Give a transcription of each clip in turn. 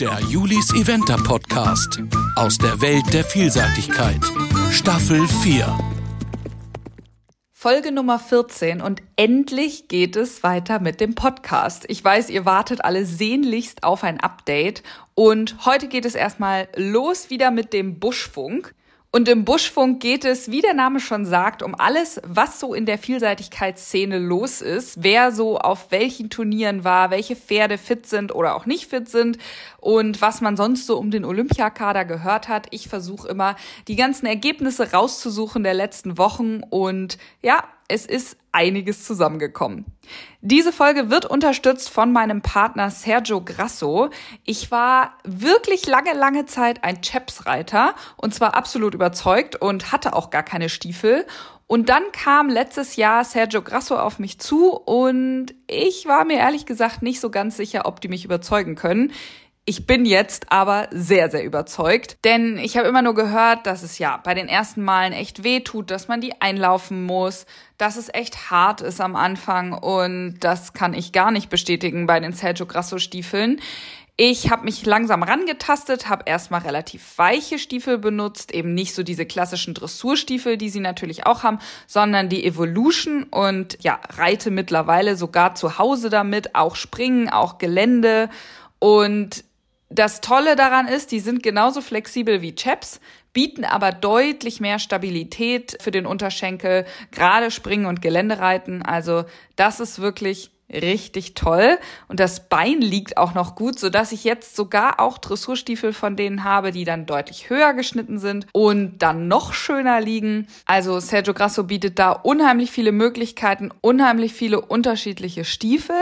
Der Julis Eventer Podcast aus der Welt der Vielseitigkeit. Staffel 4. Folge Nummer 14 und endlich geht es weiter mit dem Podcast. Ich weiß, ihr wartet alle sehnlichst auf ein Update und heute geht es erstmal los wieder mit dem Buschfunk. Und im Buschfunk geht es, wie der Name schon sagt, um alles, was so in der Vielseitigkeitsszene los ist, wer so auf welchen Turnieren war, welche Pferde fit sind oder auch nicht fit sind und was man sonst so um den Olympiakader gehört hat. Ich versuche immer, die ganzen Ergebnisse rauszusuchen der letzten Wochen und ja, es ist einiges zusammengekommen. Diese Folge wird unterstützt von meinem Partner Sergio Grasso. Ich war wirklich lange, lange Zeit ein Chaps-Reiter und zwar absolut überzeugt und hatte auch gar keine Stiefel. Und dann kam letztes Jahr Sergio Grasso auf mich zu und ich war mir ehrlich gesagt nicht so ganz sicher, ob die mich überzeugen können. Ich bin jetzt aber sehr, sehr überzeugt, denn ich habe immer nur gehört, dass es ja bei den ersten Malen echt weh tut, dass man die einlaufen muss, dass es echt hart ist am Anfang und das kann ich gar nicht bestätigen bei den Sergio Grasso Stiefeln. Ich habe mich langsam rangetastet, habe erstmal relativ weiche Stiefel benutzt, eben nicht so diese klassischen Dressurstiefel, die sie natürlich auch haben, sondern die Evolution und ja, reite mittlerweile sogar zu Hause damit, auch springen, auch Gelände und das Tolle daran ist, die sind genauso flexibel wie Chaps, bieten aber deutlich mehr Stabilität für den Unterschenkel, gerade Springen und Geländereiten. Also das ist wirklich richtig toll und das Bein liegt auch noch gut, so dass ich jetzt sogar auch Dressurstiefel von denen habe, die dann deutlich höher geschnitten sind und dann noch schöner liegen. Also Sergio Grasso bietet da unheimlich viele Möglichkeiten, unheimlich viele unterschiedliche Stiefel,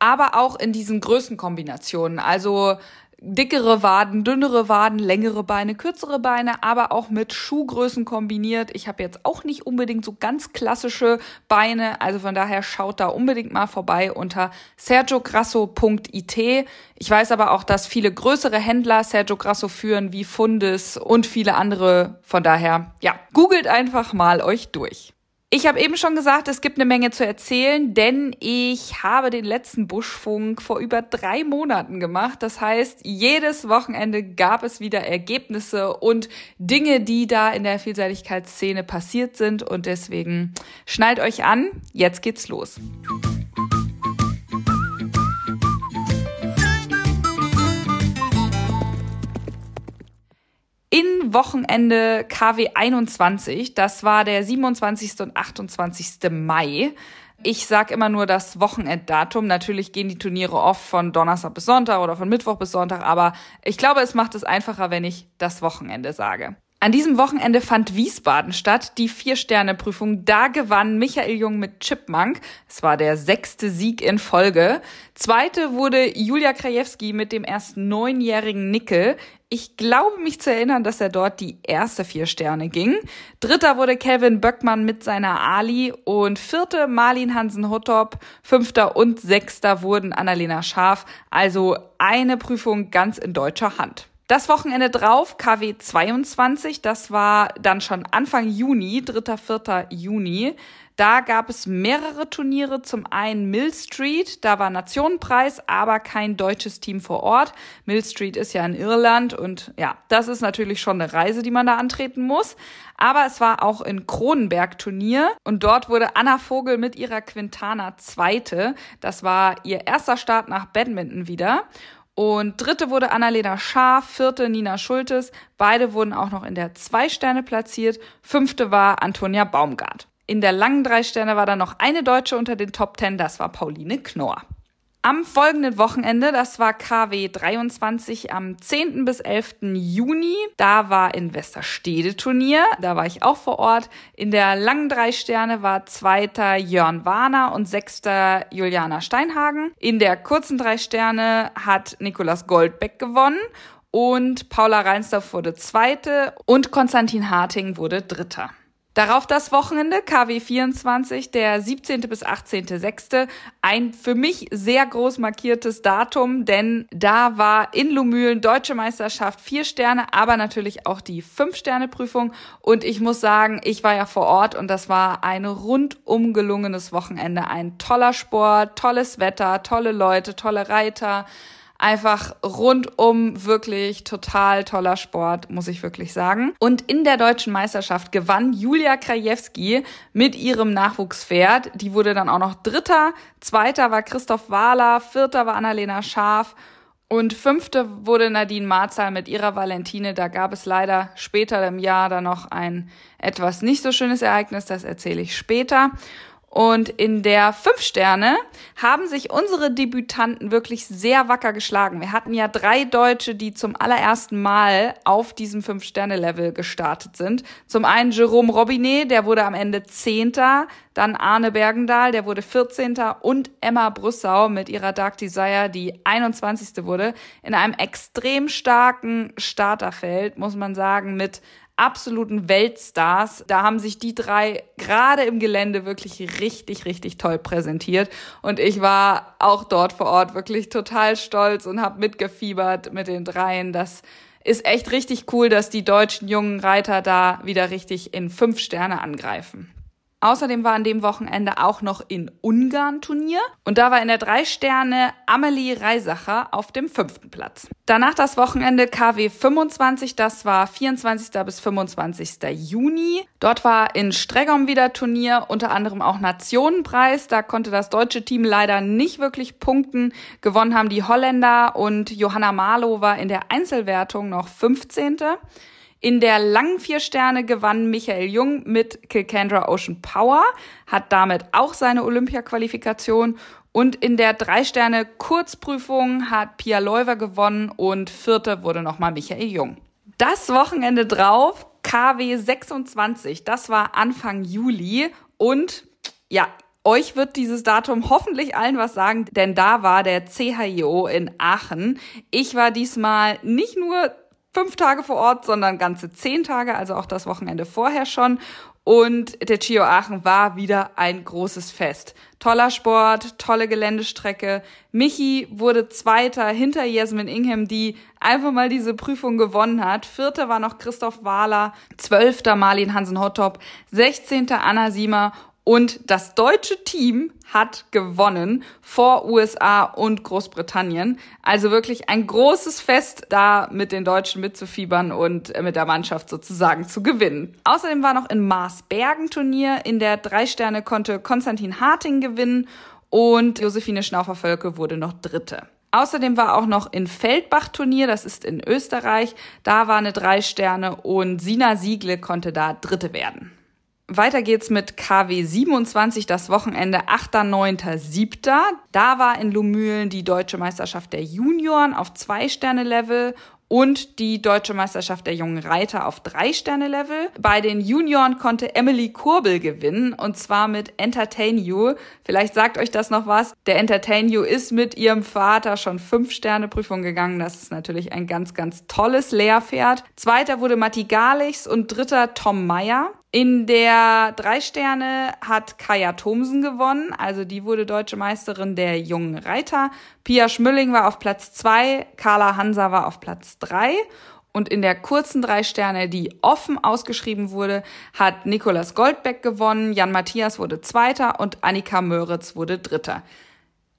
aber auch in diesen Größenkombinationen. Also dickere Waden, dünnere Waden, längere Beine, kürzere Beine, aber auch mit Schuhgrößen kombiniert. Ich habe jetzt auch nicht unbedingt so ganz klassische Beine, also von daher schaut da unbedingt mal vorbei unter sergiograsso.it. Ich weiß aber auch, dass viele größere Händler Sergio Grasso führen, wie Fundis und viele andere. Von daher, ja, googelt einfach mal euch durch. Ich habe eben schon gesagt, es gibt eine Menge zu erzählen, denn ich habe den letzten Buschfunk vor über drei Monaten gemacht. Das heißt, jedes Wochenende gab es wieder Ergebnisse und Dinge, die da in der Vielseitigkeitsszene passiert sind. Und deswegen schnallt euch an, jetzt geht's los. Wochenende KW 21. Das war der 27. und 28. Mai. Ich sag immer nur das Wochenenddatum. Natürlich gehen die Turniere oft von Donnerstag bis Sonntag oder von Mittwoch bis Sonntag, aber ich glaube, es macht es einfacher, wenn ich das Wochenende sage. An diesem Wochenende fand Wiesbaden statt, die Vier-Sterne-Prüfung. Da gewann Michael Jung mit Chipmunk. Es war der sechste Sieg in Folge. Zweite wurde Julia Krajewski mit dem erst neunjährigen Nickel. Ich glaube mich zu erinnern, dass er dort die erste vier Sterne ging. Dritter wurde Kevin Böckmann mit seiner Ali und vierte Marlin Hansen-Hottop. Fünfter und sechster wurden Annalena Scharf. Also eine Prüfung ganz in deutscher Hand. Das Wochenende drauf, KW 22, das war dann schon Anfang Juni, 3. 4. Juni. Da gab es mehrere Turniere. Zum einen Mill Street, da war Nationenpreis, aber kein deutsches Team vor Ort. Mill Street ist ja in Irland und ja, das ist natürlich schon eine Reise, die man da antreten muss. Aber es war auch in Kronenberg Turnier und dort wurde Anna Vogel mit ihrer Quintana Zweite. Das war ihr erster Start nach Badminton wieder. Und dritte wurde Annalena Schaaf, vierte Nina Schultes. Beide wurden auch noch in der zwei Sterne platziert. Fünfte war Antonia Baumgart. In der langen drei Sterne war dann noch eine Deutsche unter den Top Ten, das war Pauline Knorr. Am folgenden Wochenende, das war KW 23 am 10. bis 11. Juni, da war in Westerstede Turnier, da war ich auch vor Ort. In der langen drei Sterne war zweiter Jörn Warner und sechster Juliana Steinhagen. In der kurzen drei Sterne hat Nikolas Goldbeck gewonnen und Paula Reinsdorf wurde zweite und Konstantin Harting wurde dritter. Darauf das Wochenende, KW 24, der 17. bis 18.06. Ein für mich sehr groß markiertes Datum, denn da war in Lumülen Deutsche Meisterschaft vier Sterne, aber natürlich auch die Fünf-Sterne-Prüfung. Und ich muss sagen, ich war ja vor Ort und das war ein rundum gelungenes Wochenende. Ein toller Sport, tolles Wetter, tolle Leute, tolle Reiter Einfach rundum wirklich total toller Sport, muss ich wirklich sagen. Und in der deutschen Meisterschaft gewann Julia Krajewski mit ihrem Nachwuchspferd. Die wurde dann auch noch Dritter. Zweiter war Christoph Wahler. Vierter war Annalena Scharf. Und fünfte wurde Nadine Marzal mit ihrer Valentine. Da gab es leider später im Jahr dann noch ein etwas nicht so schönes Ereignis. Das erzähle ich später. Und in der Fünf Sterne haben sich unsere Debütanten wirklich sehr wacker geschlagen. Wir hatten ja drei Deutsche, die zum allerersten Mal auf diesem Fünf-Sterne-Level gestartet sind. Zum einen Jerome Robinet, der wurde am Ende Zehnter. Dann Arne Bergendahl, der wurde 14. Und Emma Brüssau mit ihrer Dark Desire, die 21. wurde. In einem extrem starken Starterfeld, muss man sagen, mit absoluten Weltstars. Da haben sich die drei gerade im Gelände wirklich richtig, richtig toll präsentiert. Und ich war auch dort vor Ort wirklich total stolz und habe mitgefiebert mit den dreien. Das ist echt richtig cool, dass die deutschen jungen Reiter da wieder richtig in fünf Sterne angreifen. Außerdem war an dem Wochenende auch noch in Ungarn Turnier und da war in der drei Sterne Amelie Reisacher auf dem fünften Platz. Danach das Wochenende KW 25, das war 24. bis 25. Juni. Dort war in Stregom wieder Turnier, unter anderem auch Nationenpreis. Da konnte das deutsche Team leider nicht wirklich punkten. Gewonnen haben die Holländer und Johanna Marlow war in der Einzelwertung noch 15. In der langen vier Sterne gewann Michael Jung mit Kilkandra Ocean Power, hat damit auch seine Olympia-Qualifikation. Und in der drei Sterne Kurzprüfung hat Pia Leuver gewonnen und vierte wurde nochmal Michael Jung. Das Wochenende drauf, KW 26, das war Anfang Juli und ja, euch wird dieses Datum hoffentlich allen was sagen, denn da war der CHIO in Aachen. Ich war diesmal nicht nur fünf Tage vor Ort, sondern ganze zehn Tage, also auch das Wochenende vorher schon. Und der Chio Aachen war wieder ein großes Fest. Toller Sport, tolle Geländestrecke. Michi wurde Zweiter hinter Jasmin Ingham, die einfach mal diese Prüfung gewonnen hat. Vierter war noch Christoph Wahler, Zwölfter Marlin Hansen-Hottop, Sechzehnter Anna Siemer und das deutsche Team hat gewonnen vor USA und Großbritannien. Also wirklich ein großes Fest, da mit den Deutschen mitzufiebern und mit der Mannschaft sozusagen zu gewinnen. Außerdem war noch in Marsbergen Turnier. In der drei Sterne konnte Konstantin Harting gewinnen und Josephine Schnaufer-Völke wurde noch Dritte. Außerdem war auch noch in Feldbach Turnier, das ist in Österreich. Da war eine drei Sterne und Sina Siegle konnte da Dritte werden. Weiter geht's mit KW 27, das Wochenende 8., 9., 7. Da war in Lumülen die deutsche Meisterschaft der Junioren auf Zwei-Sterne-Level und die deutsche Meisterschaft der jungen Reiter auf Drei-Sterne-Level. Bei den Junioren konnte Emily Kurbel gewinnen und zwar mit Entertain You. Vielleicht sagt euch das noch was. Der Entertain You ist mit ihrem Vater schon Fünf-Sterne-Prüfung gegangen. Das ist natürlich ein ganz, ganz tolles Lehrpferd. Zweiter wurde Matti Garlichs und dritter Tom Meyer. In der drei Sterne hat Kaya Thomsen gewonnen, also die wurde deutsche Meisterin der jungen Reiter. Pia Schmülling war auf Platz zwei, Carla Hansa war auf Platz drei. Und in der kurzen drei Sterne, die offen ausgeschrieben wurde, hat Nikolas Goldbeck gewonnen, Jan Matthias wurde Zweiter und Annika Möritz wurde Dritter.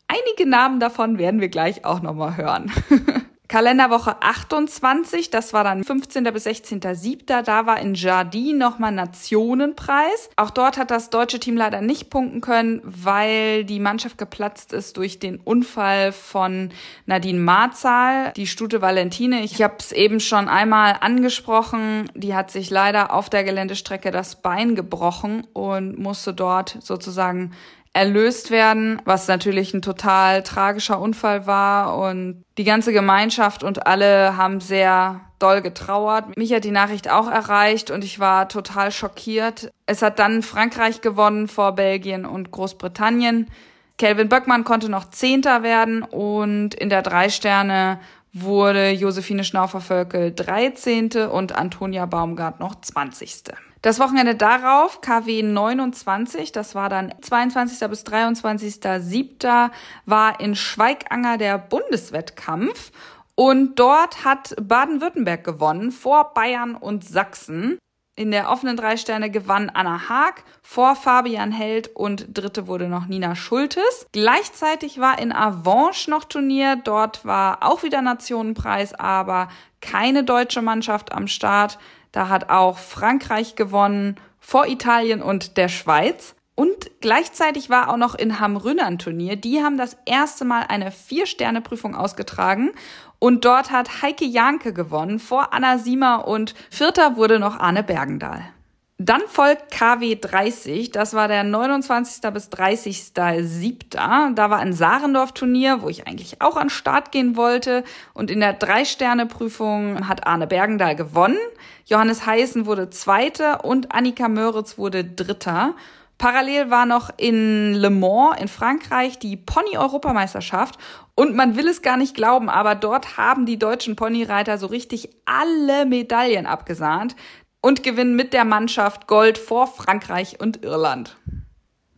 Einige Namen davon werden wir gleich auch nochmal hören. Kalenderwoche 28, das war dann 15. bis 16.7. Da war in Jardin nochmal Nationenpreis. Auch dort hat das deutsche Team leider nicht punkten können, weil die Mannschaft geplatzt ist durch den Unfall von Nadine Marzal, die Stute Valentine. Ich habe es eben schon einmal angesprochen. Die hat sich leider auf der Geländestrecke das Bein gebrochen und musste dort sozusagen erlöst werden, was natürlich ein total tragischer Unfall war und die ganze Gemeinschaft und alle haben sehr doll getrauert. Mich hat die Nachricht auch erreicht und ich war total schockiert. Es hat dann Frankreich gewonnen vor Belgien und Großbritannien. Kelvin Böckmann konnte noch Zehnter werden und in der Drei Sterne wurde Josephine Schnaufer-Völkel 13. und Antonia Baumgart noch 20. Das Wochenende darauf, KW 29, das war dann 22. bis 23.07., war in Schweiganger der Bundeswettkampf und dort hat Baden-Württemberg gewonnen vor Bayern und Sachsen. In der offenen drei Sterne gewann Anna Haag vor Fabian Held und dritte wurde noch Nina Schultes. Gleichzeitig war in Avanche noch Turnier. Dort war auch wieder Nationenpreis, aber keine deutsche Mannschaft am Start. Da hat auch Frankreich gewonnen vor Italien und der Schweiz. Und gleichzeitig war auch noch in Hamrün ein Turnier. Die haben das erste Mal eine Vier-Sterne-Prüfung ausgetragen. Und dort hat Heike Janke gewonnen vor Anna Siemer und vierter wurde noch Arne Bergendahl. Dann folgt KW 30, das war der 29. bis 30.07. Da war ein Saarendorf-Turnier, wo ich eigentlich auch an Start gehen wollte. Und in der Drei-Sterne-Prüfung hat Arne Bergendahl gewonnen. Johannes Heißen wurde Zweiter und Annika Möritz wurde Dritter. Parallel war noch in Le Mans in Frankreich die Pony-Europameisterschaft und man will es gar nicht glauben, aber dort haben die deutschen Ponyreiter so richtig alle Medaillen abgesahnt und gewinnen mit der Mannschaft Gold vor Frankreich und Irland.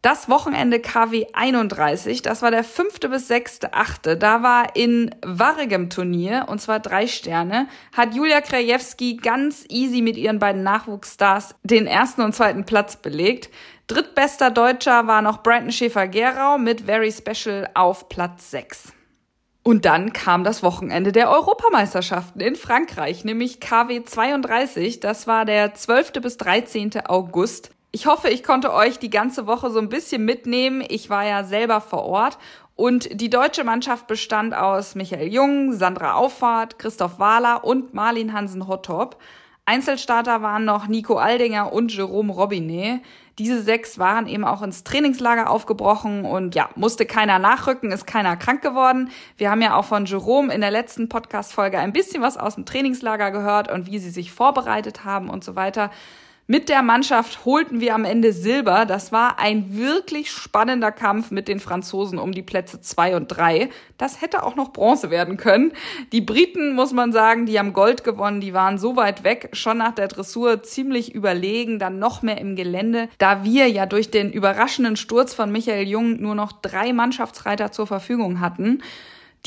Das Wochenende KW 31, das war der fünfte bis sechste, achte. Da war in Warregem Turnier, und zwar drei Sterne, hat Julia Krajewski ganz easy mit ihren beiden Nachwuchsstars den ersten und zweiten Platz belegt. Drittbester Deutscher war noch Brandon Schäfer-Gerau mit Very Special auf Platz 6. Und dann kam das Wochenende der Europameisterschaften in Frankreich, nämlich KW 32. Das war der 12. bis 13. August. Ich hoffe, ich konnte euch die ganze Woche so ein bisschen mitnehmen. Ich war ja selber vor Ort. Und die deutsche Mannschaft bestand aus Michael Jung, Sandra Auffahrt, Christoph Wahler und Marlin Hansen-Hottop. Einzelstarter waren noch Nico Aldinger und Jerome Robinet. Diese sechs waren eben auch ins Trainingslager aufgebrochen und ja, musste keiner nachrücken, ist keiner krank geworden. Wir haben ja auch von Jerome in der letzten Podcast-Folge ein bisschen was aus dem Trainingslager gehört und wie sie sich vorbereitet haben und so weiter. Mit der Mannschaft holten wir am Ende Silber. Das war ein wirklich spannender Kampf mit den Franzosen um die Plätze zwei und drei. Das hätte auch noch Bronze werden können. Die Briten, muss man sagen, die haben Gold gewonnen. Die waren so weit weg, schon nach der Dressur ziemlich überlegen, dann noch mehr im Gelände. Da wir ja durch den überraschenden Sturz von Michael Jung nur noch drei Mannschaftsreiter zur Verfügung hatten,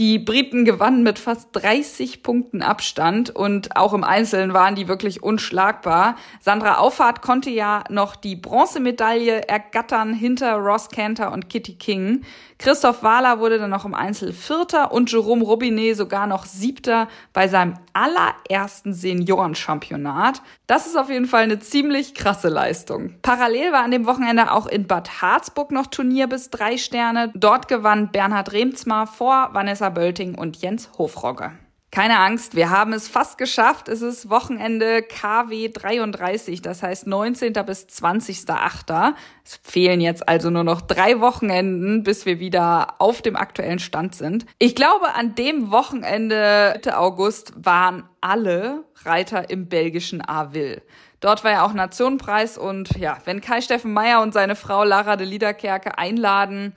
die Briten gewannen mit fast 30 Punkten Abstand und auch im Einzelnen waren die wirklich unschlagbar. Sandra Auffahrt konnte ja noch die Bronzemedaille ergattern hinter Ross Cantor und Kitty King. Christoph Wahler wurde dann noch im Einzel Vierter und Jerome Robinet sogar noch Siebter bei seinem allerersten Seniorenchampionat. Das ist auf jeden Fall eine ziemlich krasse Leistung. Parallel war an dem Wochenende auch in Bad Harzburg noch Turnier bis drei Sterne. Dort gewann Bernhard Remzmar vor Vanessa Bölting und Jens Hofrogge. Keine Angst, wir haben es fast geschafft. Es ist Wochenende KW 33, das heißt 19. bis 20.8. Es fehlen jetzt also nur noch drei Wochenenden, bis wir wieder auf dem aktuellen Stand sind. Ich glaube, an dem Wochenende Mitte August waren alle Reiter im belgischen Avil. Dort war ja auch Nationenpreis und ja, wenn Kai Steffen Meyer und seine Frau Lara de Liederkerke einladen,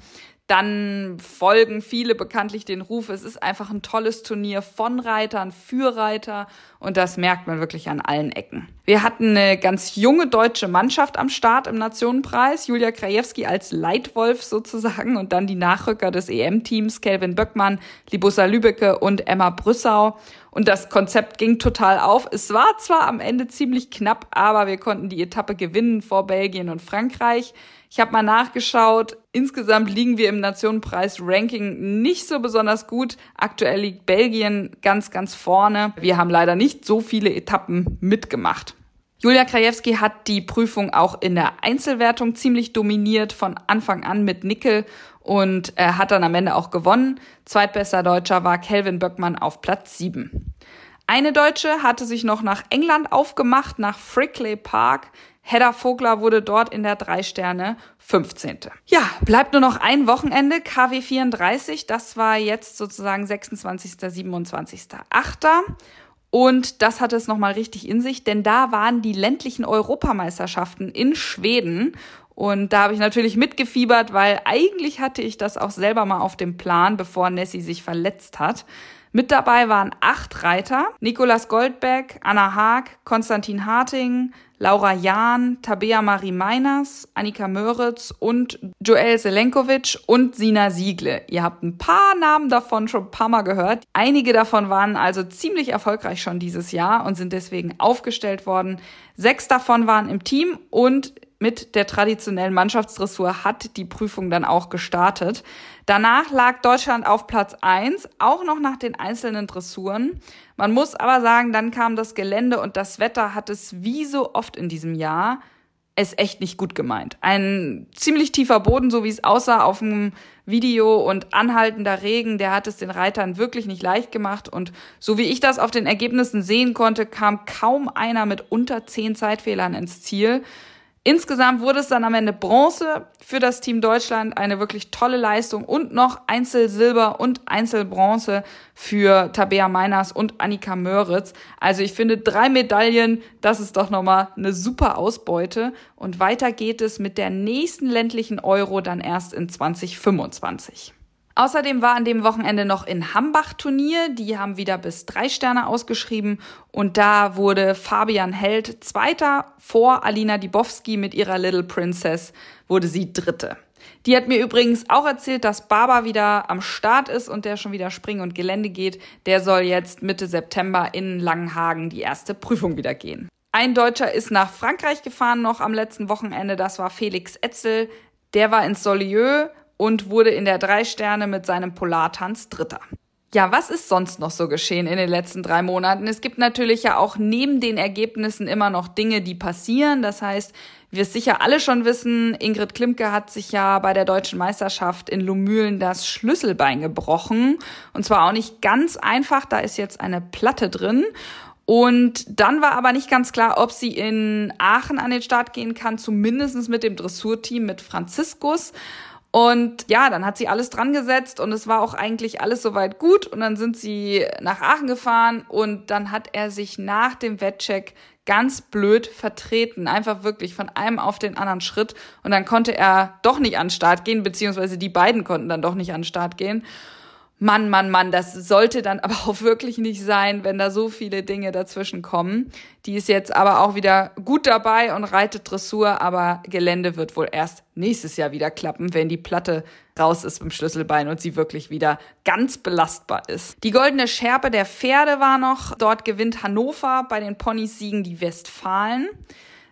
dann folgen viele bekanntlich den Ruf. Es ist einfach ein tolles Turnier von Reitern für Reiter und das merkt man wirklich an allen Ecken. Wir hatten eine ganz junge deutsche Mannschaft am Start im Nationenpreis. Julia Krajewski als Leitwolf sozusagen und dann die Nachrücker des EM-Teams Kelvin Böckmann, Libussa Lübecke und Emma Brüssau. Und das Konzept ging total auf. Es war zwar am Ende ziemlich knapp, aber wir konnten die Etappe gewinnen vor Belgien und Frankreich. Ich habe mal nachgeschaut. Insgesamt liegen wir im Nationenpreis-Ranking nicht so besonders gut. Aktuell liegt Belgien ganz, ganz vorne. Wir haben leider nicht so viele Etappen mitgemacht. Julia Krajewski hat die Prüfung auch in der Einzelwertung ziemlich dominiert, von Anfang an mit Nickel und er hat dann am Ende auch gewonnen. Zweitbester Deutscher war Kelvin Böckmann auf Platz 7. Eine Deutsche hatte sich noch nach England aufgemacht, nach Frickley Park. Hedda Vogler wurde dort in der drei Sterne 15. Ja, bleibt nur noch ein Wochenende, KW 34. Das war jetzt sozusagen 26., 27., 8. Und das hatte es nochmal richtig in sich, denn da waren die ländlichen Europameisterschaften in Schweden. Und da habe ich natürlich mitgefiebert, weil eigentlich hatte ich das auch selber mal auf dem Plan, bevor Nessie sich verletzt hat. Mit dabei waren acht Reiter. Nikolas Goldbeck, Anna Haag, Konstantin Harting, Laura Jahn, Tabea Marie Meiners, Annika Möritz und Joel Selenkovic und Sina Siegle. Ihr habt ein paar Namen davon schon ein paar Mal gehört. Einige davon waren also ziemlich erfolgreich schon dieses Jahr und sind deswegen aufgestellt worden. Sechs davon waren im Team und mit der traditionellen Mannschaftsdressur hat die Prüfung dann auch gestartet. Danach lag Deutschland auf Platz eins, auch noch nach den einzelnen Dressuren. Man muss aber sagen, dann kam das Gelände und das Wetter hat es wie so oft in diesem Jahr es echt nicht gut gemeint. Ein ziemlich tiefer Boden, so wie es aussah auf dem Video und anhaltender Regen, der hat es den Reitern wirklich nicht leicht gemacht. Und so wie ich das auf den Ergebnissen sehen konnte, kam kaum einer mit unter zehn Zeitfehlern ins Ziel. Insgesamt wurde es dann am Ende Bronze für das Team Deutschland, eine wirklich tolle Leistung und noch Einzelsilber und Einzelbronze für Tabea Meiners und Annika Möritz. Also ich finde drei Medaillen, das ist doch nochmal eine super Ausbeute und weiter geht es mit der nächsten ländlichen Euro dann erst in 2025. Außerdem war an dem Wochenende noch in Hambach Turnier. Die haben wieder bis drei Sterne ausgeschrieben. Und da wurde Fabian Held Zweiter vor Alina Dibowski mit ihrer Little Princess, wurde sie Dritte. Die hat mir übrigens auch erzählt, dass Baba wieder am Start ist und der schon wieder Springen und Gelände geht. Der soll jetzt Mitte September in Langenhagen die erste Prüfung wieder gehen. Ein Deutscher ist nach Frankreich gefahren noch am letzten Wochenende. Das war Felix Etzel. Der war in Solieu und wurde in der drei Sterne mit seinem Polartanz Dritter. Ja, was ist sonst noch so geschehen in den letzten drei Monaten? Es gibt natürlich ja auch neben den Ergebnissen immer noch Dinge, die passieren. Das heißt, wir es sicher alle schon wissen, Ingrid Klimke hat sich ja bei der deutschen Meisterschaft in Lumülen das Schlüsselbein gebrochen. Und zwar auch nicht ganz einfach, da ist jetzt eine Platte drin. Und dann war aber nicht ganz klar, ob sie in Aachen an den Start gehen kann, zumindestens mit dem Dressurteam mit Franziskus. Und ja, dann hat sie alles dran gesetzt und es war auch eigentlich alles soweit gut. Und dann sind sie nach Aachen gefahren und dann hat er sich nach dem Wettcheck ganz blöd vertreten. Einfach wirklich von einem auf den anderen Schritt. Und dann konnte er doch nicht an den Start gehen, beziehungsweise die beiden konnten dann doch nicht an den Start gehen. Mann, Mann, Mann, das sollte dann aber auch wirklich nicht sein, wenn da so viele Dinge dazwischen kommen. Die ist jetzt aber auch wieder gut dabei und reitet Dressur, aber Gelände wird wohl erst nächstes Jahr wieder klappen, wenn die Platte raus ist beim Schlüsselbein und sie wirklich wieder ganz belastbar ist. Die goldene Schärpe der Pferde war noch. Dort gewinnt Hannover, bei den Ponys siegen die Westfalen.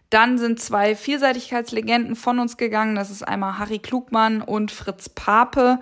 Dann sind zwei Vielseitigkeitslegenden von uns gegangen. Das ist einmal Harry Klugmann und Fritz Pape.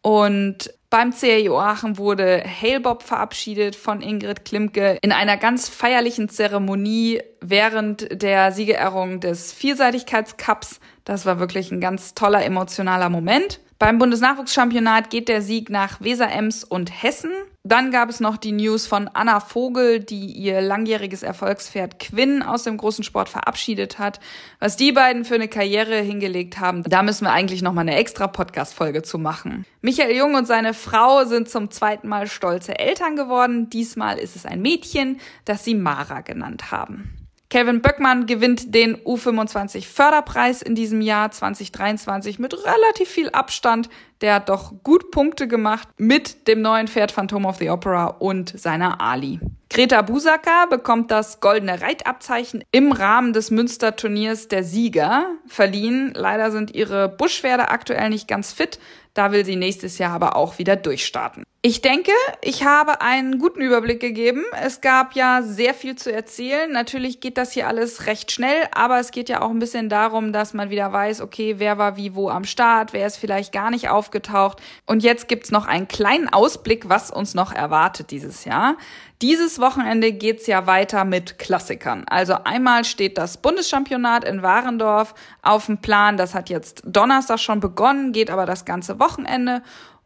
Und beim CAIO Aachen wurde Hailbob verabschiedet von Ingrid Klimke in einer ganz feierlichen Zeremonie während der Siegerehrung des Vielseitigkeitscups. Das war wirklich ein ganz toller emotionaler Moment. Beim Bundesnachwuchschampionat geht der Sieg nach Weser-Ems und Hessen. Dann gab es noch die News von Anna Vogel, die ihr langjähriges Erfolgspferd Quinn aus dem großen Sport verabschiedet hat. Was die beiden für eine Karriere hingelegt haben, da müssen wir eigentlich noch mal eine extra Podcast-Folge zu machen. Michael Jung und seine Frau sind zum zweiten Mal stolze Eltern geworden. Diesmal ist es ein Mädchen, das sie Mara genannt haben. Kevin Böckmann gewinnt den U25 Förderpreis in diesem Jahr 2023 mit relativ viel Abstand. Der hat doch gut Punkte gemacht mit dem neuen Pferd Phantom of the Opera und seiner Ali. Greta Busaka bekommt das goldene Reitabzeichen im Rahmen des Münster-Turniers der Sieger verliehen. Leider sind ihre Buschpferde aktuell nicht ganz fit. Da will sie nächstes Jahr aber auch wieder durchstarten. Ich denke, ich habe einen guten Überblick gegeben. Es gab ja sehr viel zu erzählen. Natürlich geht das hier alles recht schnell, aber es geht ja auch ein bisschen darum, dass man wieder weiß, okay, wer war wie wo am Start, wer ist vielleicht gar nicht aufgetaucht. Und jetzt gibt's noch einen kleinen Ausblick, was uns noch erwartet dieses Jahr. Dieses Wochenende geht's ja weiter mit Klassikern. Also einmal steht das Bundeschampionat in Warendorf auf dem Plan. Das hat jetzt Donnerstag schon begonnen, geht aber das ganze Wochenende.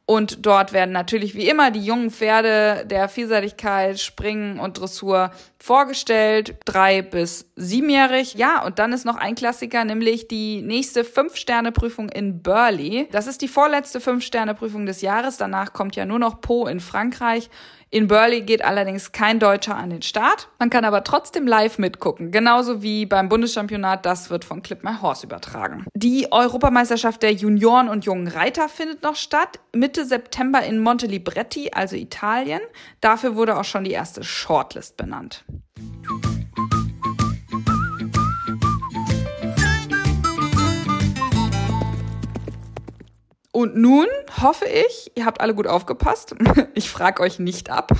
Und dort werden natürlich wie immer die jungen Pferde der Vielseitigkeit, Springen und Dressur vorgestellt, drei bis siebenjährig. Ja, und dann ist noch ein Klassiker, nämlich die nächste Fünf-Sterne-Prüfung in Burley. Das ist die vorletzte Fünf-Sterne-Prüfung des Jahres. Danach kommt ja nur noch Po in Frankreich. In Burley geht allerdings kein Deutscher an den Start. Man kann aber trotzdem live mitgucken, genauso wie beim Bundeschampionat. Das wird von Clip My Horse übertragen. Die Europameisterschaft der Junioren und jungen Reiter findet noch statt. Mitte September in Montelibretti, also Italien. Dafür wurde auch schon die erste Shortlist benannt. Tschüss. Und nun hoffe ich, ihr habt alle gut aufgepasst. Ich frage euch nicht ab.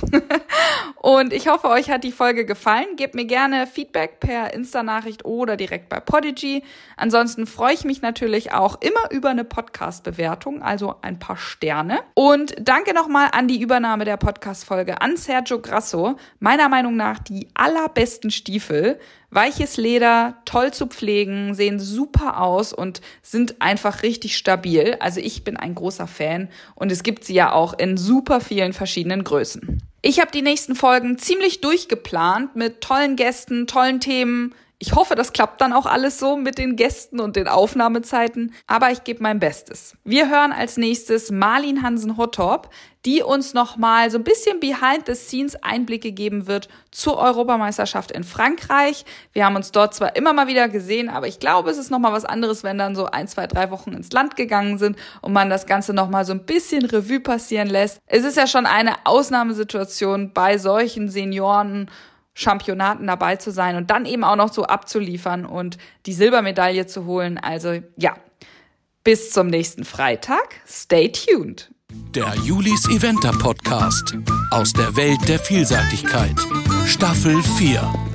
Und ich hoffe, euch hat die Folge gefallen. Gebt mir gerne Feedback per Insta-Nachricht oder direkt bei Podigy. Ansonsten freue ich mich natürlich auch immer über eine Podcast-Bewertung, also ein paar Sterne. Und danke nochmal an die Übernahme der Podcast-Folge an Sergio Grasso. Meiner Meinung nach die allerbesten Stiefel. Weiches Leder, toll zu pflegen, sehen super aus und sind einfach richtig stabil. Also ich bin ein großer Fan und es gibt sie ja auch in super vielen verschiedenen Größen. Ich habe die nächsten Folgen ziemlich durchgeplant mit tollen Gästen, tollen Themen. Ich hoffe, das klappt dann auch alles so mit den Gästen und den Aufnahmezeiten, aber ich gebe mein Bestes. Wir hören als nächstes Marlin Hansen Hottop die uns nochmal so ein bisschen behind the scenes Einblicke geben wird zur Europameisterschaft in Frankreich. Wir haben uns dort zwar immer mal wieder gesehen, aber ich glaube, es ist nochmal was anderes, wenn dann so ein, zwei, drei Wochen ins Land gegangen sind und man das Ganze nochmal so ein bisschen Revue passieren lässt. Es ist ja schon eine Ausnahmesituation bei solchen Senioren Championaten dabei zu sein und dann eben auch noch so abzuliefern und die Silbermedaille zu holen. Also ja, bis zum nächsten Freitag. Stay tuned. Der Julis Eventer Podcast aus der Welt der Vielseitigkeit. Staffel 4.